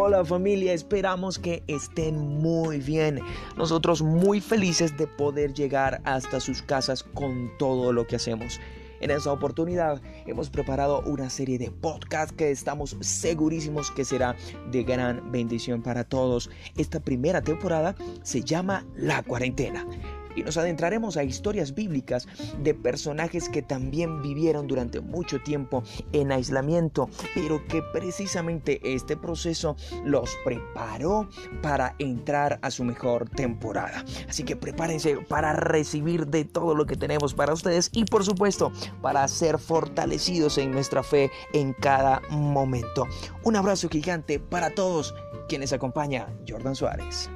Hola familia, esperamos que estén muy bien. Nosotros muy felices de poder llegar hasta sus casas con todo lo que hacemos. En esta oportunidad hemos preparado una serie de podcasts que estamos segurísimos que será de gran bendición para todos. Esta primera temporada se llama La cuarentena y nos adentraremos a historias bíblicas de personajes que también vivieron durante mucho tiempo en aislamiento, pero que precisamente este proceso los preparó para entrar a su mejor temporada. Así que prepárense para recibir de todo lo que tenemos para ustedes y por supuesto para ser fortalecidos en nuestra fe en cada momento. Un abrazo gigante para todos quienes acompaña Jordan Suárez.